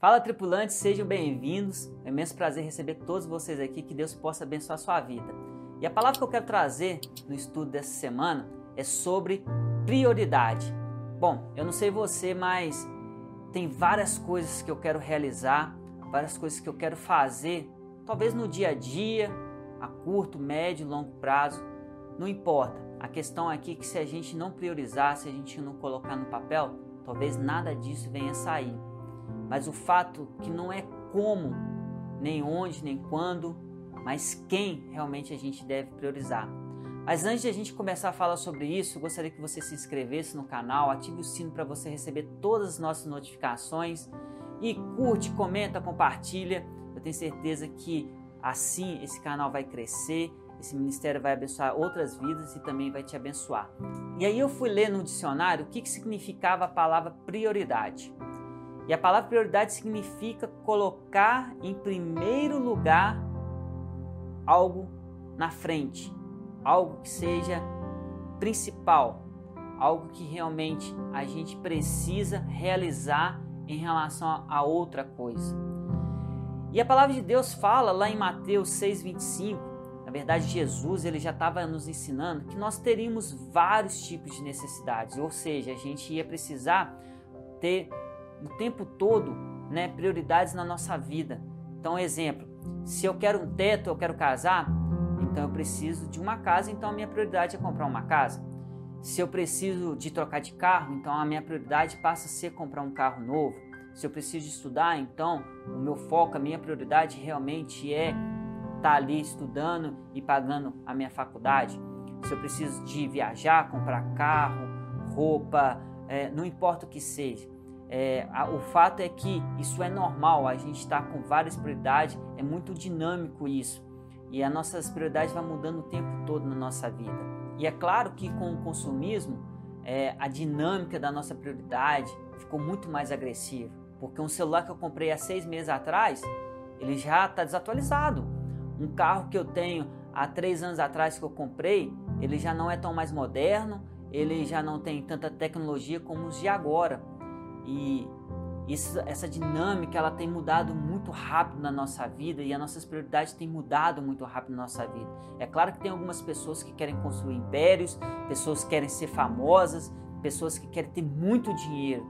Fala tripulantes, sejam bem-vindos. É um imenso prazer receber todos vocês aqui, que Deus possa abençoar a sua vida. E a palavra que eu quero trazer no estudo dessa semana é sobre prioridade. Bom, eu não sei você, mas tem várias coisas que eu quero realizar, várias coisas que eu quero fazer, talvez no dia a dia, a curto, médio, longo prazo, não importa. A questão aqui é que se a gente não priorizar, se a gente não colocar no papel, talvez nada disso venha sair. Mas o fato que não é como, nem onde, nem quando, mas quem realmente a gente deve priorizar. Mas antes de a gente começar a falar sobre isso, gostaria que você se inscrevesse no canal, ative o sino para você receber todas as nossas notificações e curte, comenta, compartilha. Eu tenho certeza que assim esse canal vai crescer, esse ministério vai abençoar outras vidas e também vai te abençoar. E aí eu fui ler no dicionário o que, que significava a palavra prioridade. E a palavra prioridade significa colocar em primeiro lugar algo na frente, algo que seja principal, algo que realmente a gente precisa realizar em relação a outra coisa. E a palavra de Deus fala lá em Mateus 6:25, na verdade Jesus ele já estava nos ensinando que nós teríamos vários tipos de necessidades, ou seja, a gente ia precisar ter o tempo todo né, prioridades na nossa vida. Então, exemplo, se eu quero um teto, eu quero casar, então eu preciso de uma casa, então a minha prioridade é comprar uma casa. Se eu preciso de trocar de carro, então a minha prioridade passa a ser comprar um carro novo. Se eu preciso estudar, então o meu foco, a minha prioridade realmente é estar tá ali estudando e pagando a minha faculdade. Se eu preciso de viajar, comprar carro, roupa, é, não importa o que seja. É, a, o fato é que isso é normal, a gente está com várias prioridades, é muito dinâmico isso. E as nossas prioridades vão mudando o tempo todo na nossa vida. E é claro que com o consumismo, é, a dinâmica da nossa prioridade ficou muito mais agressiva. Porque um celular que eu comprei há seis meses atrás, ele já está desatualizado. Um carro que eu tenho há três anos atrás que eu comprei, ele já não é tão mais moderno, ele já não tem tanta tecnologia como os de agora. E isso, essa dinâmica ela tem mudado muito rápido na nossa vida e as nossas prioridades têm mudado muito rápido na nossa vida. É claro que tem algumas pessoas que querem construir impérios, pessoas que querem ser famosas, pessoas que querem ter muito dinheiro.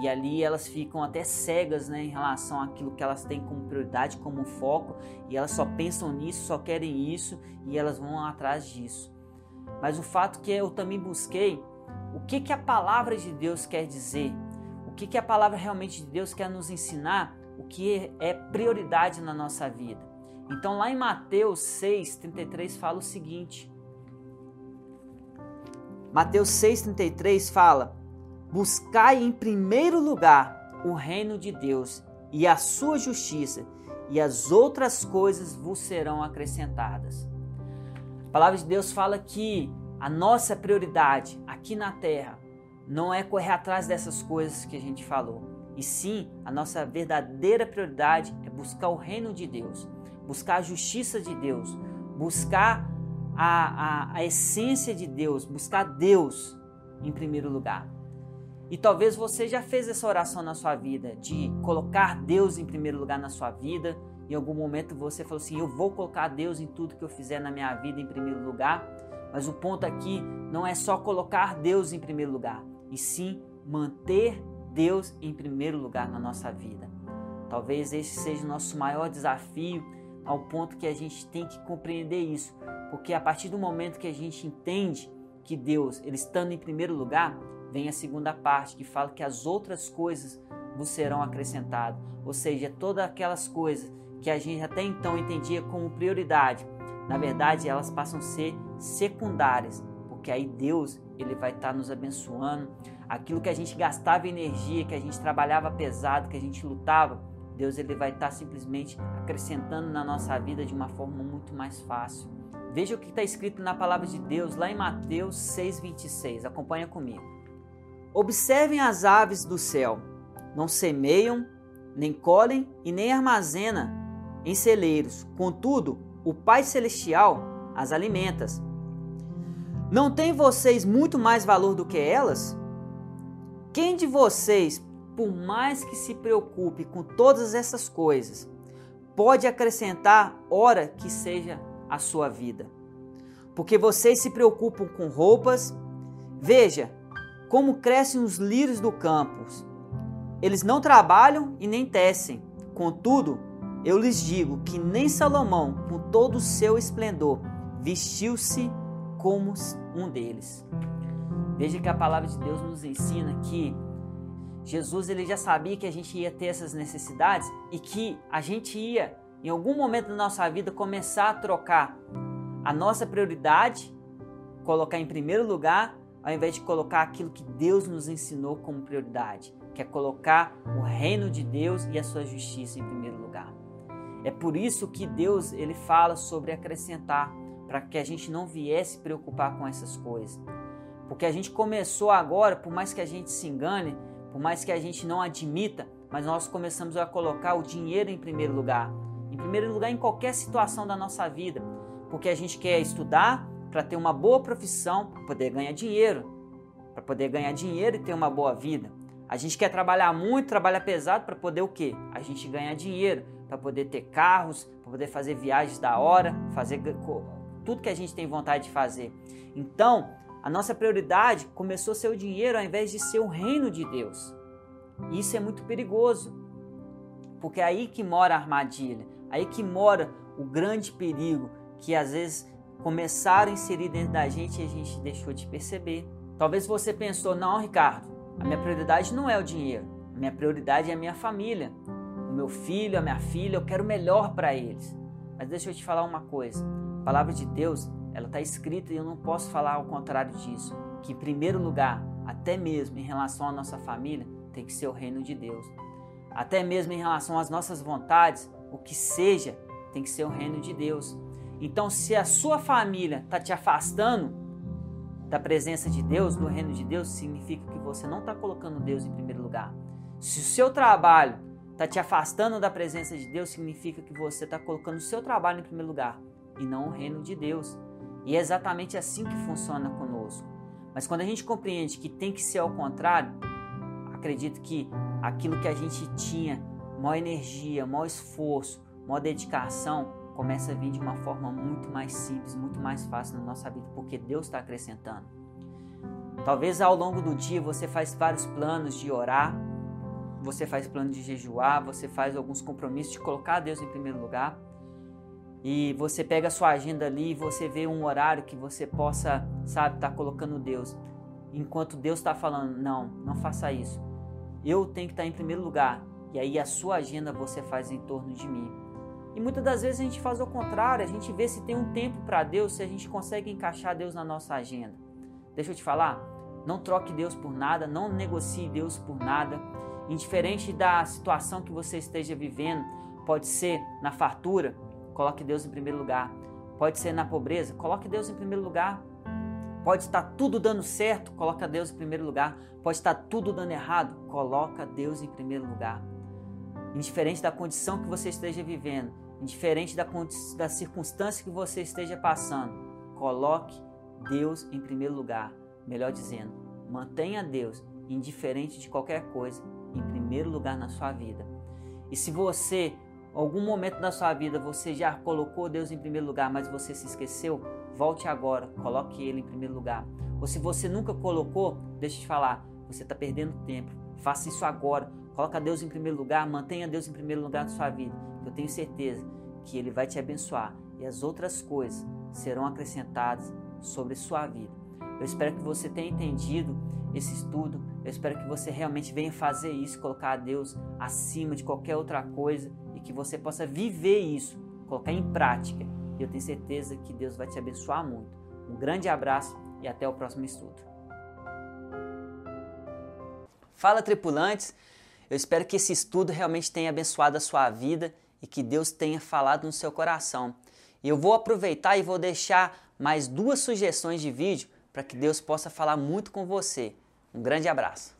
E ali elas ficam até cegas né, em relação àquilo que elas têm como prioridade, como foco, e elas só pensam nisso, só querem isso e elas vão atrás disso. Mas o fato que eu também busquei o que, que a palavra de Deus quer dizer que, que a palavra realmente de Deus quer nos ensinar, o que é prioridade na nossa vida. Então, lá em Mateus 6, 33, fala o seguinte: Mateus 6,33 fala: Buscai em primeiro lugar o reino de Deus e a sua justiça, e as outras coisas vos serão acrescentadas. A palavra de Deus fala que a nossa prioridade aqui na terra não é correr atrás dessas coisas que a gente falou. E sim, a nossa verdadeira prioridade é buscar o reino de Deus, buscar a justiça de Deus, buscar a, a, a essência de Deus, buscar Deus em primeiro lugar. E talvez você já fez essa oração na sua vida, de colocar Deus em primeiro lugar na sua vida. Em algum momento você falou assim: Eu vou colocar Deus em tudo que eu fizer na minha vida em primeiro lugar. Mas o ponto aqui não é só colocar Deus em primeiro lugar, e sim manter Deus em primeiro lugar na nossa vida. Talvez esse seja o nosso maior desafio, ao ponto que a gente tem que compreender isso, porque a partir do momento que a gente entende que Deus, ele estando em primeiro lugar, vem a segunda parte que fala que as outras coisas vos serão acrescentadas, ou seja, todas aquelas coisas que a gente até então entendia como prioridade, na verdade elas passam a ser secundárias, porque aí Deus ele vai estar tá nos abençoando. Aquilo que a gente gastava energia, que a gente trabalhava pesado, que a gente lutava, Deus ele vai estar tá simplesmente acrescentando na nossa vida de uma forma muito mais fácil. Veja o que está escrito na palavra de Deus lá em Mateus 6,26. Acompanha comigo. Observem as aves do céu, não semeiam, nem colhem e nem armazenam em celeiros. Contudo, o Pai Celestial as alimenta. Não tem vocês muito mais valor do que elas? Quem de vocês, por mais que se preocupe com todas essas coisas, pode acrescentar hora que seja a sua vida. Porque vocês se preocupam com roupas. Veja como crescem os lírios do campo. Eles não trabalham e nem tecem. Contudo, eu lhes digo que nem Salomão, com todo o seu esplendor, vestiu-se como um deles. Veja que a palavra de Deus nos ensina que Jesus ele já sabia que a gente ia ter essas necessidades e que a gente ia, em algum momento da nossa vida, começar a trocar a nossa prioridade, colocar em primeiro lugar, ao invés de colocar aquilo que Deus nos ensinou como prioridade, que é colocar o reino de Deus e a sua justiça em primeiro lugar. É por isso que Deus ele fala sobre acrescentar, para que a gente não viesse preocupar com essas coisas. Porque a gente começou agora, por mais que a gente se engane, por mais que a gente não admita, mas nós começamos a colocar o dinheiro em primeiro lugar. Em primeiro lugar, em qualquer situação da nossa vida. Porque a gente quer estudar para ter uma boa profissão, para poder ganhar dinheiro. Para poder ganhar dinheiro e ter uma boa vida. A gente quer trabalhar muito, trabalhar pesado para poder o quê? A gente ganhar dinheiro, para poder ter carros, para poder fazer viagens da hora, fazer tudo que a gente tem vontade de fazer. Então, a nossa prioridade começou a ser o dinheiro ao invés de ser o reino de Deus. Isso é muito perigoso, porque é aí que mora a armadilha, aí que mora o grande perigo que às vezes começaram a inserir dentro da gente e a gente deixou de perceber. Talvez você pensou, não, Ricardo, a minha prioridade não é o dinheiro, a minha prioridade é a minha família, o meu filho, a minha filha, eu quero o melhor para eles. Mas deixa eu te falar uma coisa, a palavra de Deus ela está escrita e eu não posso falar ao contrário disso. Que em primeiro lugar, até mesmo em relação à nossa família, tem que ser o reino de Deus. Até mesmo em relação às nossas vontades, o que seja, tem que ser o reino de Deus. Então, se a sua família está te afastando da presença de Deus, do reino de Deus, significa que você não está colocando Deus em primeiro lugar. Se o seu trabalho está te afastando da presença de Deus, significa que você está colocando o seu trabalho em primeiro lugar e não o reino de Deus. E é exatamente assim que funciona conosco. Mas quando a gente compreende que tem que ser ao contrário, acredito que aquilo que a gente tinha, maior energia, maior esforço, maior dedicação, começa a vir de uma forma muito mais simples, muito mais fácil na nossa vida, porque Deus está acrescentando. Talvez ao longo do dia você faz vários planos de orar, você faz plano de jejuar, você faz alguns compromissos de colocar Deus em primeiro lugar e você pega a sua agenda ali e você vê um horário que você possa, sabe, estar tá colocando Deus. Enquanto Deus está falando, não, não faça isso. Eu tenho que estar tá em primeiro lugar. E aí a sua agenda você faz em torno de mim. E muitas das vezes a gente faz o contrário, a gente vê se tem um tempo para Deus, se a gente consegue encaixar Deus na nossa agenda. Deixa eu te falar, não troque Deus por nada, não negocie Deus por nada. Indiferente da situação que você esteja vivendo, pode ser na fartura, coloque Deus em primeiro lugar. Pode ser na pobreza, coloque Deus em primeiro lugar. Pode estar tudo dando certo, coloca Deus em primeiro lugar. Pode estar tudo dando errado, coloca Deus em primeiro lugar. Indiferente da condição que você esteja vivendo, indiferente da, da circunstância que você esteja passando, coloque Deus em primeiro lugar. Melhor dizendo, mantenha Deus, indiferente de qualquer coisa, em primeiro lugar na sua vida. E se você algum momento da sua vida você já colocou Deus em primeiro lugar, mas você se esqueceu, volte agora, coloque Ele em primeiro lugar. Ou se você nunca colocou, deixa eu te falar, você está perdendo tempo. Faça isso agora. Coloca Deus em primeiro lugar, mantenha Deus em primeiro lugar na sua vida. Eu tenho certeza que Ele vai te abençoar e as outras coisas serão acrescentadas sobre sua vida. Eu espero que você tenha entendido esse estudo. Eu espero que você realmente venha fazer isso, colocar Deus acima de qualquer outra coisa que você possa viver isso, colocar em prática. E eu tenho certeza que Deus vai te abençoar muito. Um grande abraço e até o próximo estudo. Fala, tripulantes! Eu espero que esse estudo realmente tenha abençoado a sua vida e que Deus tenha falado no seu coração. E eu vou aproveitar e vou deixar mais duas sugestões de vídeo para que Deus possa falar muito com você. Um grande abraço!